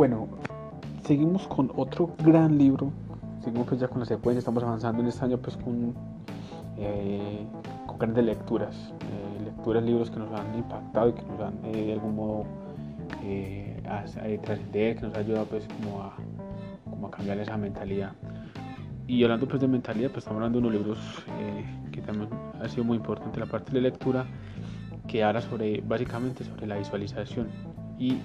Bueno, seguimos con otro gran libro. Seguimos pues ya con la secuencia. Estamos avanzando en este año pues con, eh, grandes lecturas. Eh, lecturas, libros que nos han impactado y que nos han eh, de algún modo eh, a, trascender, que nos ha ayudado pues como a, a cambiar esa mentalidad. Y hablando pues de mentalidad, pues estamos hablando de unos libros que también ha sido muy importante la parte de lectura, que habla sobre, básicamente sobre la visualización. Y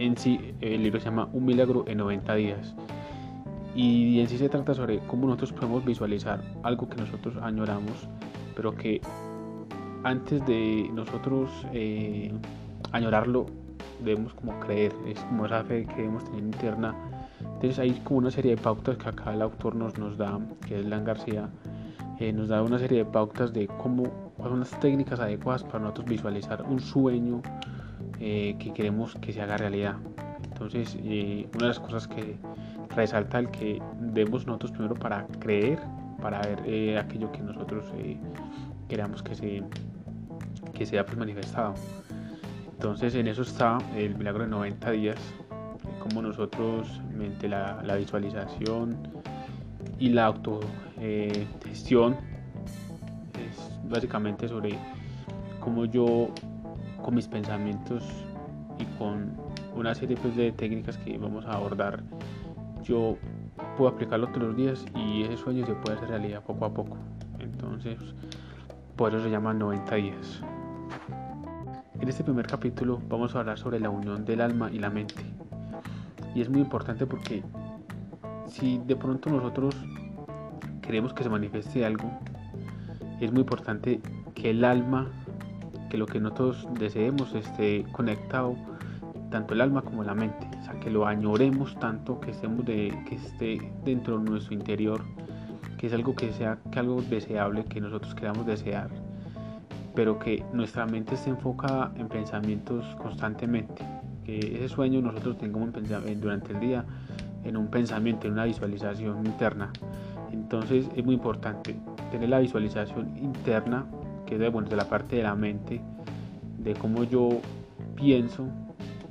en sí, el libro se llama Un milagro en 90 días. Y en sí se trata sobre cómo nosotros podemos visualizar algo que nosotros añoramos, pero que antes de nosotros eh, añorarlo, debemos como creer, es como esa fe que debemos tener interna. Entonces hay como una serie de pautas que acá el autor nos, nos da, que es Lan García, eh, nos da una serie de pautas de cómo, cuáles son las técnicas adecuadas para nosotros visualizar un sueño, eh, que queremos que se haga realidad. Entonces, eh, una de las cosas que resalta el que debemos nosotros primero para creer, para ver eh, aquello que nosotros queramos que, se, que sea pues, manifestado. Entonces, en eso está el milagro de 90 días, como nosotros, mediante la, la visualización y la autogestión, es básicamente sobre cómo yo con mis pensamientos y con una serie pues, de técnicas que vamos a abordar, yo puedo aplicarlo todos los días y ese sueño se puede hacer realidad poco a poco. Entonces, por eso se llama 90 días. En este primer capítulo vamos a hablar sobre la unión del alma y la mente. Y es muy importante porque si de pronto nosotros queremos que se manifieste algo, es muy importante que el alma que lo que nosotros deseemos esté conectado tanto el alma como la mente, o sea, que lo añoremos tanto, que estemos de, que esté dentro de nuestro interior, que es algo que sea que algo deseable, que nosotros queramos desear, pero que nuestra mente esté enfocada en pensamientos constantemente, que ese sueño nosotros tengamos durante el día en un pensamiento, en una visualización interna. Entonces es muy importante tener la visualización interna que es de, bueno, de la parte de la mente, de cómo yo pienso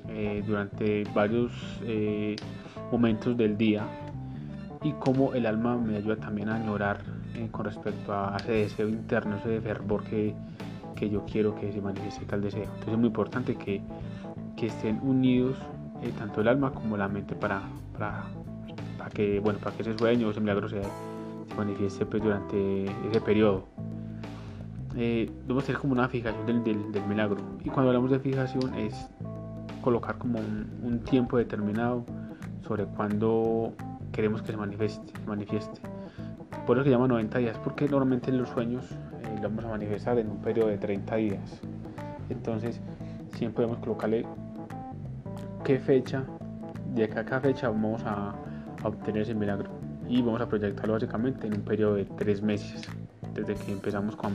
eh, durante varios eh, momentos del día y cómo el alma me ayuda también a añorar eh, con respecto a ese deseo interno, ese fervor que, que, yo quiero que se manifieste tal deseo. Entonces es muy importante que, que estén unidos tanto el alma como la mente para, para, para, que, bueno, para que ese sueño, ese milagro se, se manifieste pues, durante ese periodo eh, debemos tener como una fijación del, del, milagro. Y cuando hablamos de fijación es colocar como un, tiempo determinado sobre cuándo queremos que se manifieste, manifieste. Por eso se llama 90 días, porque normalmente en los sueños eh, lo vamos a manifestar en un periodo de 30 días. Entonces, siempre podemos colocarle qué fecha, de acá a qué fecha vamos a, a obtener ese milagro. Y vamos a proyectarlo básicamente en un periodo de 3 meses, desde que empezamos con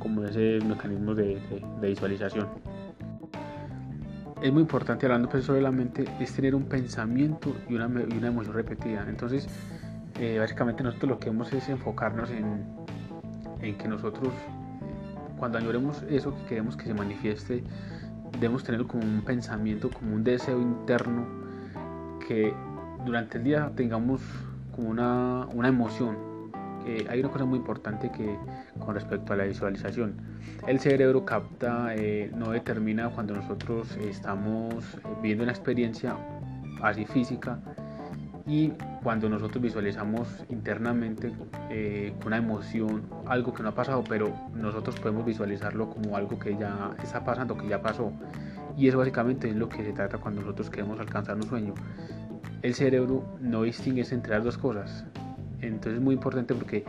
como ese mecanismo de, visualización. Es muy importante hablando pues, sobre la mente, es tener un pensamiento y una, y una emoción repetida. Entonces, eh, básicamente nosotros lo que hemos es enfocarnos en, en que nosotros, cuando añoremos eso que queremos que se manifieste, debemos tener como un pensamiento, como un deseo interno, que durante el día tengamos como una, una emoción, hay una cosa muy importante que con respecto a la visualización. El cerebro capta, eh, no determina cuando nosotros estamos viendo una experiencia así física y cuando nosotros visualizamos internamente eh, una emoción algo que no ha pasado, pero nosotros podemos visualizarlo como algo que ya está pasando, que ya pasó. Y eso básicamente es lo que se trata cuando nosotros queremos alcanzar un sueño. El cerebro no distingue entre las dos cosas. Entonces es muy importante porque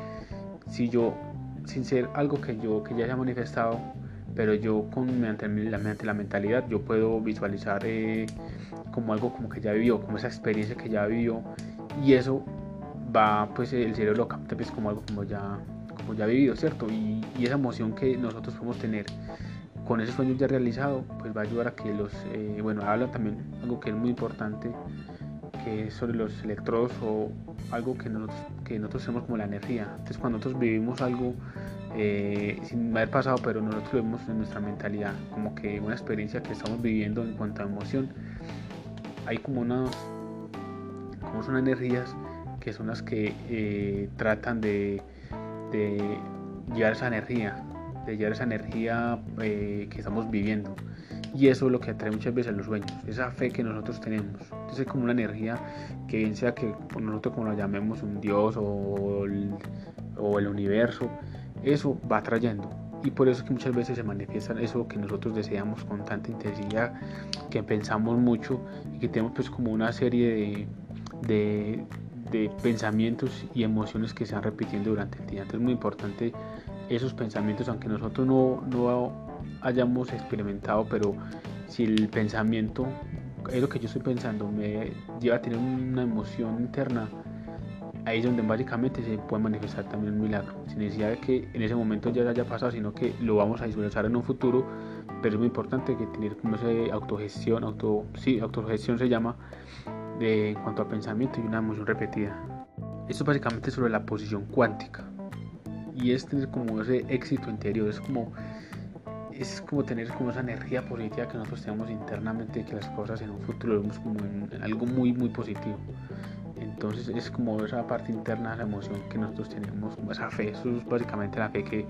si yo, sin ser algo que yo que ya haya manifestado, pero yo con mediante, la mentalidad yo puedo visualizar eh, como algo como que ya vivió, como esa experiencia que ya vivió y eso va pues el cerebro lo capta pues como algo como ya como ya vivido, ¿cierto? Y, esa emoción que nosotros podemos tener con ese sueño ya realizado, pues va a ayudar a que los, eh, bueno, habla también algo que es muy importante que es sobre los electrodos o algo que nosotros, que nosotros tenemos como la energía. Entonces cuando nosotros vivimos algo eh, sin haber pasado, pero nosotros lo vemos en nuestra mentalidad, como que una experiencia que estamos viviendo en cuanto a emoción, hay como unas, como son energías que son las que eh, tratan de, de, llevar esa energía, de llevar esa energía eh, que estamos viviendo. Y eso es lo que atrae muchas veces a los sueños, esa fe que nosotros tenemos. Entonces es como una energía que bien sea que nosotros como lo llamemos un Dios o o el universo, eso va atrayendo y por eso es que muchas veces se manifiesta eso que nosotros deseamos con tanta intensidad, que pensamos mucho y que tenemos pues como una serie de, de, pensamientos y emociones que se van repitiendo durante el día. Entonces es muy importante esos pensamientos, aunque nosotros no, no hayamos experimentado, pero si el pensamiento, es lo que yo estoy pensando, me lleva a tener una emoción interna, ahí es donde básicamente se puede manifestar también un milagro, sin necesidad de que en ese momento ya haya pasado, sino que lo vamos a visualizar en un futuro, pero es muy importante que tener como esa autogestión, auto, sí, autogestión se llama, de, en cuanto a pensamiento y una emoción repetida. Esto básicamente es sobre la posición cuántica y es tener como ese éxito interior, es como es como tener como esa energía positiva que nosotros tenemos internamente, que las cosas en un futuro vemos como en algo muy muy positivo. Entonces es como esa parte interna, la emoción que nosotros tenemos, esa fe, eso es básicamente la fe que,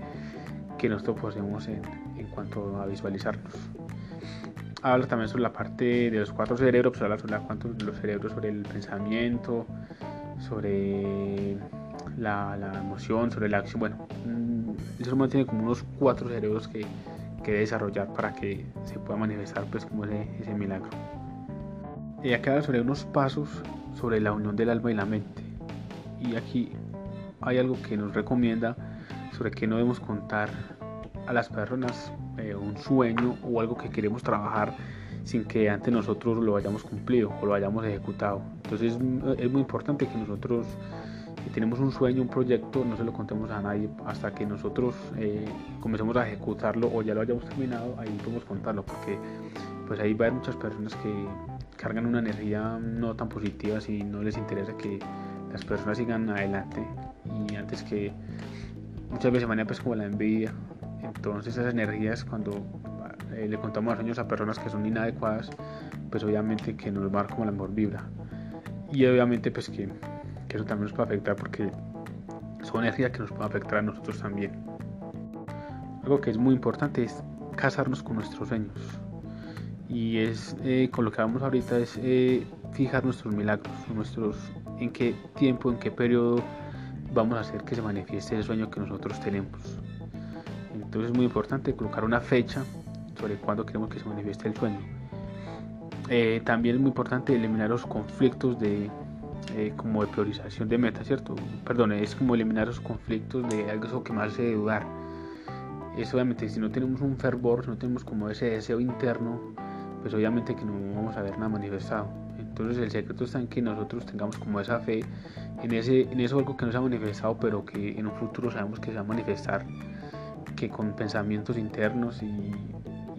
que nosotros poseemos en, en, cuanto a visualizarnos. Habla también sobre la parte de los cuatro cerebros, pues habla sobre la, los cerebros, sobre el pensamiento, sobre la, la, emoción, sobre la acción. Bueno, el ser humano tiene como unos cuatro cerebros que, que desarrollar para que se pueda manifestar pues como ese, ese milagro. Acá habla sobre unos pasos sobre la unión del alma y la mente. Y aquí hay algo que nos recomienda sobre que no debemos contar a las personas eh, un sueño o algo que queremos trabajar sin que antes nosotros lo hayamos cumplido o lo hayamos ejecutado. Entonces es muy importante que nosotros tenemos un sueño, un proyecto, no se lo contemos a nadie hasta que nosotros eh, comencemos a ejecutarlo o ya lo hayamos terminado, ahí podemos contarlo porque pues ahí va a haber muchas personas que cargan una energía no tan positiva si no les interesa que las personas sigan adelante. Y antes que muchas veces manera pues como la envidia. Entonces esas energías cuando eh, le contamos sueños a personas que son inadecuadas pues obviamente que nos va como la mejor vibra. Y obviamente pues que, que eso también nos puede afectar porque son energías que nos pueden afectar a nosotros también algo que es muy importante es casarnos con nuestros sueños y es eh, con lo que vamos ahorita es eh, fijar nuestros milagros, nuestros en qué tiempo, en qué periodo vamos a hacer que se manifieste el sueño que nosotros tenemos. Entonces es muy importante colocar una fecha sobre cuándo queremos que se manifieste el sueño. Eh, también es muy importante eliminar los conflictos de como de priorización de metas, ¿cierto? Perdón, es como eliminar los conflictos de algo que más hace dudar. Es obviamente si no tenemos un fervor, si no tenemos como ese deseo interno pues obviamente que no vamos a ver nada manifestado. Entonces el secreto está en que nosotros tengamos como esa fe en, ese, en eso algo que no se ha manifestado, pero que en un futuro sabemos que se va a manifestar, que con pensamientos internos y,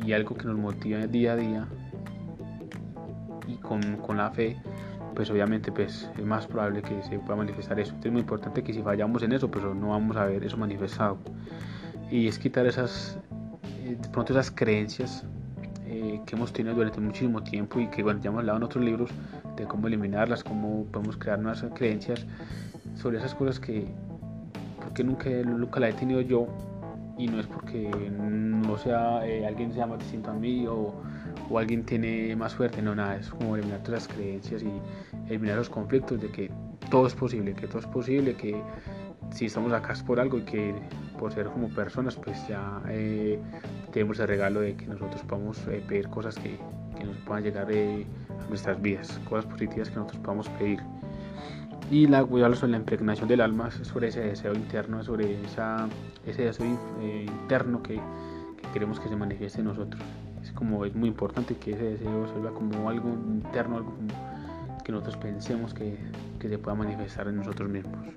y algo que nos motiva día a día y con, con, la fe, pues obviamente pues es más probable que se pueda manifestar eso. Entonces es muy importante que si fallamos en eso, pues no vamos a ver eso manifestado. Y es quitar esas, eh, de pronto esas creencias eh, que hemos tenido durante muchísimo tiempo y que bueno, ya hemos hablado en otros libros de cómo eliminarlas, cómo podemos crear nuevas creencias sobre esas cosas que porque nunca, nunca la he tenido yo y no es porque no sea eh, alguien sea más distinto a mí o, o, alguien tiene más fuerte, no nada, es como eliminar todas las creencias y eliminar los conflictos de que todo es posible, que todo es posible, que si estamos acá es por algo y que por ser como personas pues ya eh, tenemos el regalo de que nosotros podamos eh, pedir cosas que, que, nos puedan llegar eh, a nuestras vidas, cosas positivas que nosotros podamos pedir. Y la cuidarlo sobre la impregnación del alma, sobre ese deseo interno, sobre ese deseo eh, interno que, que, queremos que se manifieste en nosotros. Como es muy importante que ese deseo se como algo interno, algo que nosotros pensemos que, que se pueda manifestar en nosotros mismos.